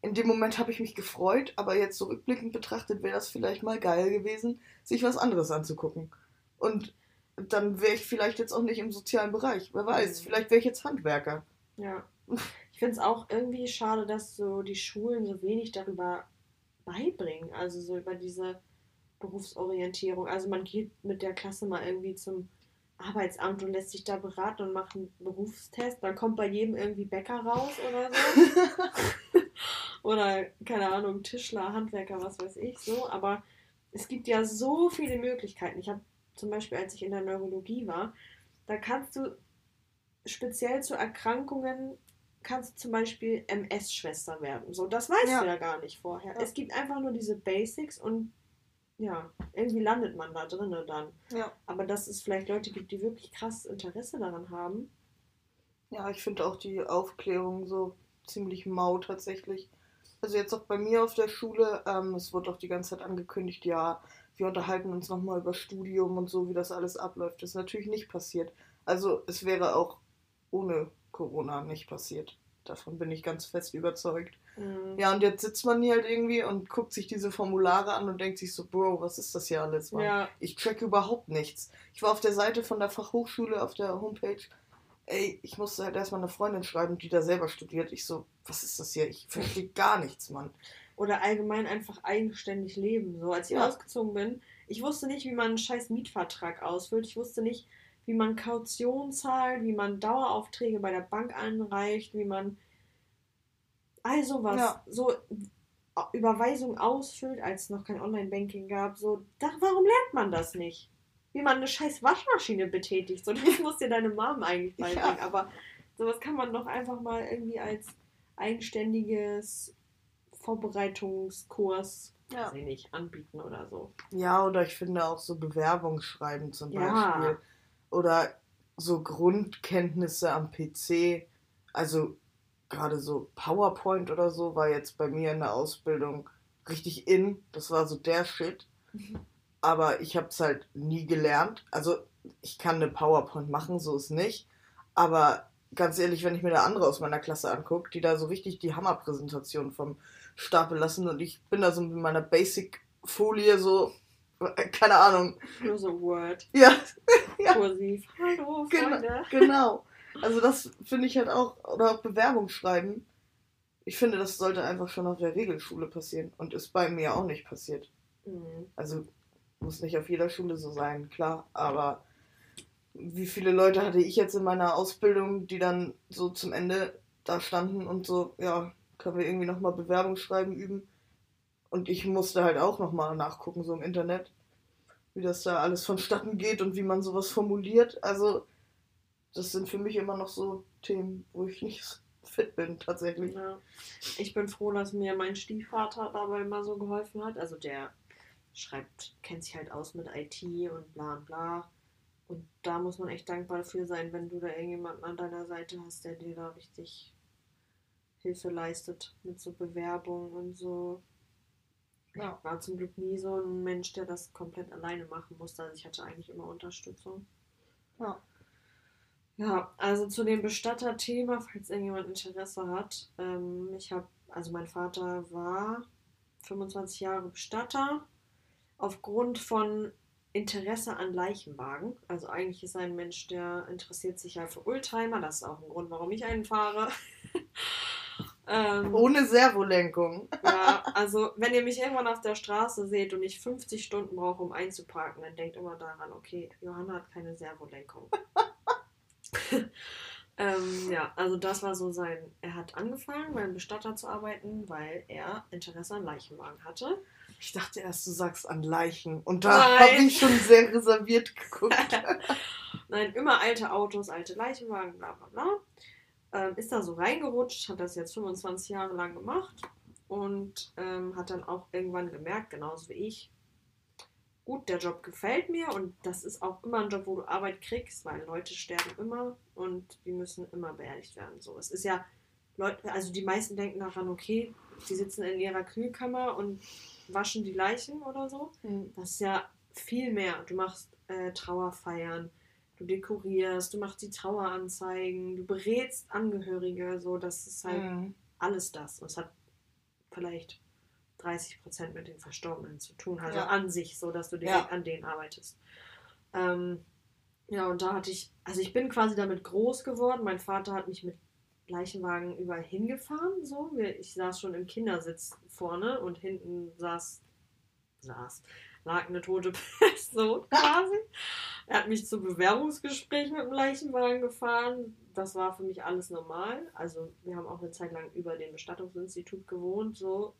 In dem Moment habe ich mich gefreut, aber jetzt so rückblickend betrachtet wäre das vielleicht mal geil gewesen, sich was anderes anzugucken. Und dann wäre ich vielleicht jetzt auch nicht im sozialen Bereich. Wer weiß, Mhm. vielleicht wäre ich jetzt Handwerker. Ja. Ich finde es auch irgendwie schade, dass so die Schulen so wenig darüber beibringen. Also so über diese Berufsorientierung. Also man geht mit der Klasse mal irgendwie zum Arbeitsamt und lässt sich da beraten und macht einen Berufstest. Dann kommt bei jedem irgendwie Bäcker raus oder so. oder, keine Ahnung, Tischler, Handwerker, was weiß ich so. Aber es gibt ja so viele Möglichkeiten. Ich habe zum Beispiel, als ich in der Neurologie war, da kannst du speziell zu Erkrankungen kannst du zum Beispiel MS-Schwester werden. So, das weißt Ja. du ja gar nicht vorher. Ja. Es gibt einfach nur diese Basics und ja, irgendwie landet man da drinnen dann. Ja. Aber dass es vielleicht Leute gibt, die wirklich krass Interesse daran haben. Ja, ich finde auch die Aufklärung so ziemlich mau tatsächlich. Also jetzt auch bei mir auf der Schule, ähm, es wurde auch die ganze Zeit angekündigt, ja, wir unterhalten uns nochmal über Studium und so, wie das alles abläuft. Das ist natürlich nicht passiert. Also es wäre auch ohne Corona nicht passiert. Davon bin ich ganz fest überzeugt. Mhm. Ja, und jetzt sitzt man hier halt irgendwie und guckt sich diese Formulare an und denkt sich so, Bro, was ist das hier alles, Mann? Ja, Ich track überhaupt nichts. Ich war auf der Seite von der Fachhochschule auf der Homepage. Ey, ich musste halt erstmal eine Freundin schreiben, die da selber studiert. Ich so, was ist das hier? Ich verstehe gar nichts, Mann. oder allgemein einfach eigenständig leben. So, als ich Ja. ausgezogen bin, ich wusste nicht, wie man einen scheiß Mietvertrag ausfüllt. Ich wusste nicht, wie man Kaution zahlt, wie man Daueraufträge bei der Bank einreicht, wie man all sowas, Ja. so Überweisung ausfüllt, als es noch kein Online-Banking gab. So, da, warum lernt man das nicht? Wie man eine scheiß Waschmaschine betätigt. So, das muss dir deine Mom eigentlich beibringen. Ja. Aber sowas kann man doch einfach mal irgendwie als eigenständiges Vorbereitungskurs, Ja. weiß ich nicht, anbieten oder so. Ja, oder ich finde auch so Bewerbungsschreiben zum Ja. Beispiel. Oder so Grundkenntnisse am PC. Also gerade so PowerPoint oder so war jetzt bei mir in der Ausbildung richtig in. Das war so der Shit. Aber ich habe es halt nie gelernt. Also ich kann eine PowerPoint machen, so ist nicht. Aber ganz ehrlich, wenn ich mir da andere aus meiner Klasse angucke, die da so richtig die Hammerpräsentation vom Stapel lassen und ich bin da so mit meiner Basic-Folie so, keine Ahnung. Nur so Word, Ja, Ja. kursiv. Hallo, Genau. Freunde. genau. Also das finde ich halt auch, oder auch Bewerbungsschreiben. Ich finde, das sollte einfach schon auf der Regelschule passieren und ist bei mir auch nicht passiert. Mhm. Also muss nicht auf jeder Schule so sein, klar, aber wie viele Leute hatte ich jetzt in meiner Ausbildung, die dann so zum Ende da standen und so, ja, können wir irgendwie nochmal Bewerbungsschreiben üben? Und ich musste halt auch nochmal nachgucken, so im Internet, wie das da alles vonstatten geht und wie man sowas formuliert. Also, das sind für mich immer noch so Themen, wo ich nicht fit bin, tatsächlich. Ja. Ich bin froh, dass mir mein Stiefvater dabei immer so geholfen hat. Also der schreibt, kennt sich halt aus mit IT und bla bla. Und da muss man echt dankbar dafür sein, wenn du da irgendjemanden an deiner Seite hast, der dir da richtig Hilfe leistet mit so Bewerbung und so. Ja. Ich war zum Glück nie so ein Mensch, der das komplett alleine machen musste. Also ich hatte eigentlich immer Unterstützung. Ja. Ja, also zu dem Bestatter-Thema, falls irgendjemand Interesse hat. Ähm, ich habe, also mein Vater war 25 Jahre Bestatter aufgrund von Interesse an Leichenwagen. Also eigentlich ist er ein Mensch, der interessiert sich ja für Oldtimer. Das ist auch ein Grund, warum ich einen fahre. ähm, Ohne Servolenkung. ja, also wenn ihr mich irgendwann auf der Straße seht und ich 50 Stunden brauche, um einzuparken, dann denkt immer daran, okay, Johanna hat keine Servolenkung. Ähm, ja, also das war so sein. Er hat angefangen, beim Bestatter zu arbeiten, weil er Interesse an Leichenwagen hatte. Ich dachte erst, du sagst an Leichen. Und da habe ich schon sehr reserviert geguckt. Nein, immer alte Autos, alte Leichenwagen, bla bla bla. Ähm, ist da so reingerutscht, hat das jetzt 25 Jahre lang gemacht und ähm, hat dann auch irgendwann gemerkt, genauso wie ich, gut, der Job gefällt mir und das ist auch immer ein Job, wo du Arbeit kriegst, weil Leute sterben immer und die müssen immer beerdigt werden. So, es ist ja, Leute, also die meisten denken daran, okay, die sitzen in ihrer Kühlkammer und waschen die Leichen oder so. Hm. Das ist ja viel mehr. Du machst äh, Trauerfeiern, du dekorierst, du machst die Traueranzeigen, du berätst Angehörige, so, das ist halt Hm. alles das. Und es hat vielleicht 30 Prozent mit den Verstorbenen zu tun, also Ja. an sich, so dass du direkt Ja. an denen arbeitest. Ähm, ja, und da hatte ich, also ich bin quasi damit groß geworden. Mein Vater hat mich mit Leichenwagen überall hingefahren. So. Ich saß schon im Kindersitz vorne und hinten saß, saß, lag eine tote Person quasi. Er hat mich zu Bewerbungsgesprächen mit dem Leichenwagen gefahren. Das war für mich alles normal. Also wir haben auch eine Zeit lang über dem Bestattungsinstitut gewohnt. So,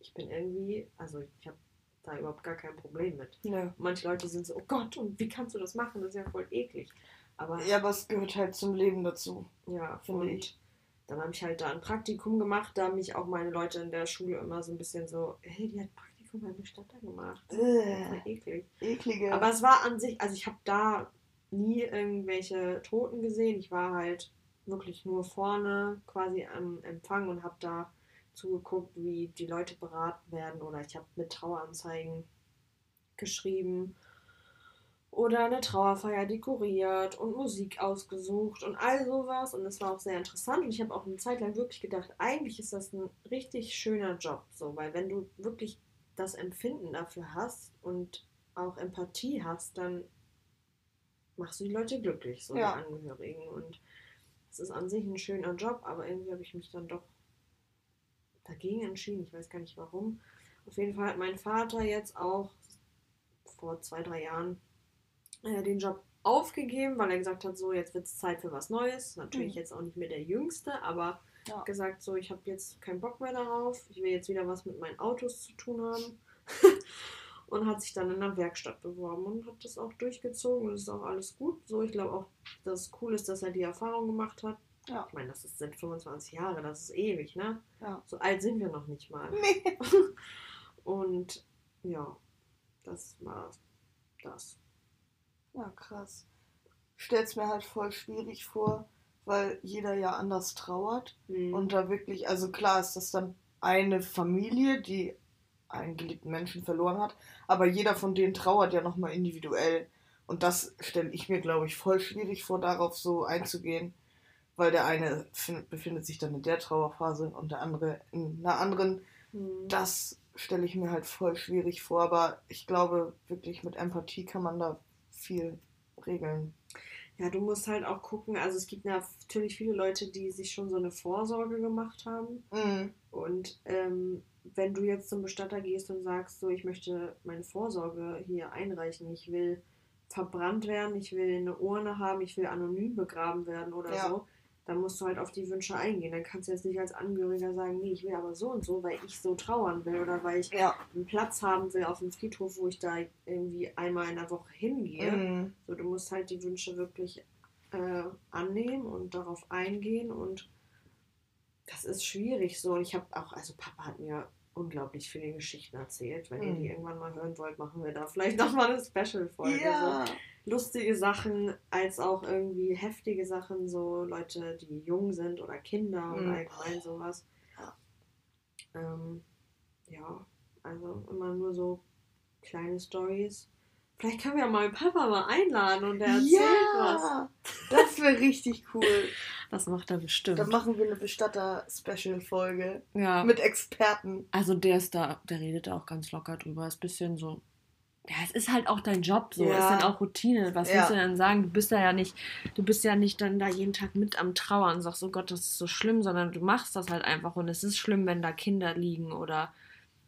ich bin irgendwie, also ich habe da überhaupt gar kein Problem mit. Nö. Manche Leute sind so, oh Gott, und wie kannst du das machen? Das ist ja voll eklig. Aber Ja, aber es gehört halt zum Leben dazu. ja, finde ich. Dann habe ich halt da ein Praktikum gemacht, da haben mich auch meine Leute in der Schule immer so ein bisschen so, hey, die hat Praktikum beim Bestatter gemacht. Äh, eklig. eklige. Aber es war an sich, also ich habe da nie irgendwelche Toten gesehen. Ich war halt wirklich nur vorne quasi am Empfang und habe da zugeguckt, wie die Leute beraten werden oder ich habe mit Traueranzeigen geschrieben oder eine Trauerfeier dekoriert und Musik ausgesucht und all sowas und es war auch sehr interessant und ich habe auch eine Zeit lang wirklich gedacht, eigentlich ist das ein richtig schöner Job, so, weil wenn du wirklich das Empfinden dafür hast und auch Empathie hast, dann machst du die Leute glücklich, so Ja. die Angehörigen und es ist an sich ein schöner Job, aber irgendwie habe ich mich dann doch dagegen entschieden. Ich weiß gar nicht warum. Auf jeden Fall hat mein Vater jetzt auch vor zwei, drei Jahren äh, den Job aufgegeben, weil er gesagt hat, so jetzt wird es Zeit für was Neues. Natürlich Mhm. jetzt auch nicht mehr der Jüngste, aber Ja. gesagt, so ich habe jetzt keinen Bock mehr darauf. Ich will jetzt wieder was mit meinen Autos zu tun haben. und hat sich dann in einer Werkstatt beworben und hat das auch durchgezogen und es ist auch alles gut. So, ich glaube auch, dass es cool ist, dass er die Erfahrung gemacht hat. Ja. Ich meine, das ist, sind 25 Jahre, das ist ewig, ne? Ja. So alt sind wir noch nicht mal. Nee. Und ja, das war das. Ja, krass. Stell's mir halt voll schwierig vor, weil jeder ja anders trauert. Mhm. Und da wirklich, also klar ist das dann eine Familie, die einen geliebten Menschen verloren hat, aber jeder von denen trauert ja nochmal individuell. Und das stelle ich mir, glaube ich, voll schwierig vor, darauf so einzugehen, weil der eine fin- befindet sich dann in der Trauerphase und der andere in einer anderen. Mhm. Das stelle ich mir halt voll schwierig vor, aber ich glaube, wirklich mit Empathie kann man da viel regeln. Ja, du musst halt auch gucken, also es gibt natürlich viele Leute, die sich schon so eine Vorsorge gemacht haben. Mhm. Und ähm, wenn du jetzt zum Bestatter gehst und sagst, so, ich möchte meine Vorsorge hier einreichen, ich will verbrannt werden, ich will eine Urne haben, ich will anonym begraben werden oder Ja. so, dann musst du halt auf die Wünsche eingehen. Dann kannst du jetzt nicht als Angehöriger sagen, nee, ich will aber so und so, weil ich so trauern will oder weil ich Ja. einen Platz haben will auf dem Friedhof, wo ich da irgendwie einmal in der Woche hingehe. Mhm. So, du musst halt die Wünsche wirklich äh, annehmen und darauf eingehen und das ist schwierig so. Und ich habe auch, also Papa hat mir unglaublich viele Geschichten erzählt. Wenn ihr Mhm. die irgendwann mal hören wollt, machen wir da vielleicht nochmal eine Special-Folge. Ja. So. Lustige Sachen als auch irgendwie heftige Sachen, so Leute, die jung sind oder Kinder und Mhm. allgemein sowas. Ja. Ähm, ja, also immer nur so kleine Stories. Vielleicht können wir ja mal Papa mal einladen und der erzählt was. Ja, das wäre richtig cool. Das macht er bestimmt. Dann machen wir eine Bestatter-Special-Folge ja. mit Experten. Also der ist da, der redet da auch ganz locker drüber. Ist ein bisschen so. Ja, es ist halt auch dein Job so. Ja. Ist dann auch Routine. Was Ja. willst du denn sagen? Du bist da ja nicht, du bist ja nicht dann da jeden Tag mit am Trauern und sagst, oh Gott, das ist so schlimm, sondern du machst das halt einfach. Und es ist schlimm, wenn da Kinder liegen oder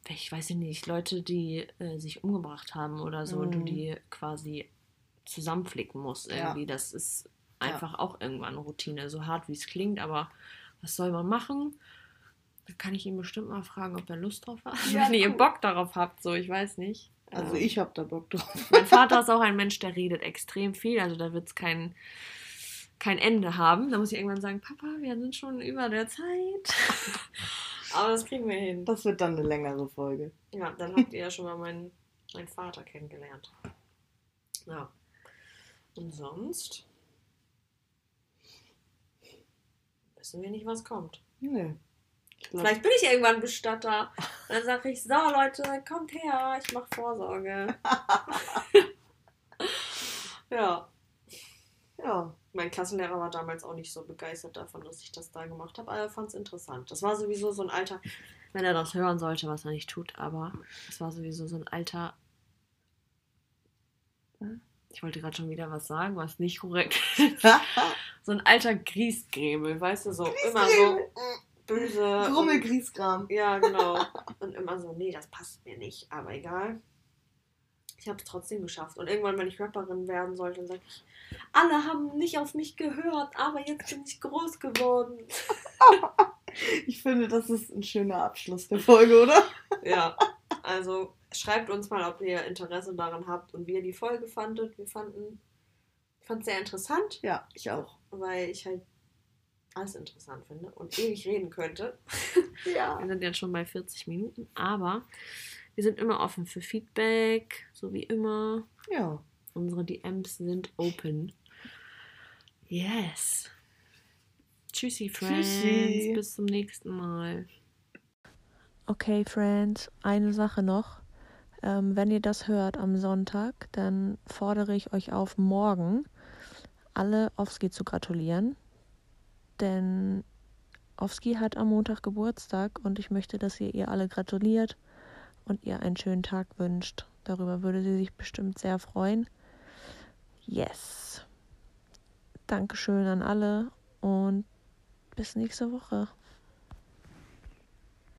ich weiß nicht, Leute, die äh, sich umgebracht haben oder so und du Mhm. die quasi zusammenflicken musst Ja. irgendwie. Das ist einfach auch irgendwann Routine. So hart wie es klingt, aber was soll man machen? Da kann ich ihn bestimmt mal fragen, ob er Lust drauf hat. Ja, Wenn ihr. Bock darauf habt, so, ich weiß nicht. Also ich habe da Bock drauf. Mein Vater ist auch ein Mensch, der redet extrem viel, also da wird es kein, kein Ende haben. Da muss ich irgendwann sagen, Papa, wir sind schon über der Zeit. Aber das kriegen wir hin. Das wird dann eine längere Folge. Ja, dann habt ihr ja schon mal meinen, meinen Vater kennengelernt. Ja. Und sonst wissen wir nicht, was kommt. Nee. Vielleicht bin ich irgendwann Bestatter. Dann sage ich, so Leute, kommt her, ich mache Vorsorge. ja. Ja. Mein Klassenlehrer war damals auch nicht so begeistert davon, dass ich das da gemacht habe, aber er fand es interessant. Das war sowieso so ein alter, wenn er das hören sollte, was er nicht tut, aber es war sowieso so ein alter. Ich wollte gerade schon wieder was sagen, was nicht korrekt ist. So ein alter Griesgrämel, weißt du, so immer so böse. Grummel Griesgram. Ja, genau. Und immer so, nee, das passt mir nicht, aber egal. Ich habe es trotzdem geschafft. Und irgendwann, wenn ich Rapperin werden sollte, dann sage ich, alle haben nicht auf mich gehört, aber jetzt bin ich groß geworden. Ich finde, das ist ein schöner Abschluss der Folge, oder? Ja, also schreibt uns mal, ob ihr Interesse daran habt und wie ihr die Folge fandet. Wir fanden, es sehr interessant, Ja, ich auch. weil ich halt alles interessant finde und ewig reden könnte. Ja. Wir sind jetzt schon bei 40 Minuten, aber wir sind immer offen für Feedback, so wie immer. Ja. Unsere DMs sind open. Yes. Tschüssi, Friends. Tschüssi. Bis zum nächsten Mal. Okay, Friends, eine Sache noch. Ähm, wenn ihr das hört am Sonntag, dann fordere ich euch auf, morgen alle Ofski zu gratulieren. Denn Ofski hat am Montag Geburtstag und ich möchte, dass ihr ihr alle gratuliert und ihr einen schönen Tag wünscht. Darüber würde sie sich bestimmt sehr freuen. Yes. Dankeschön an alle und bis nächste Woche.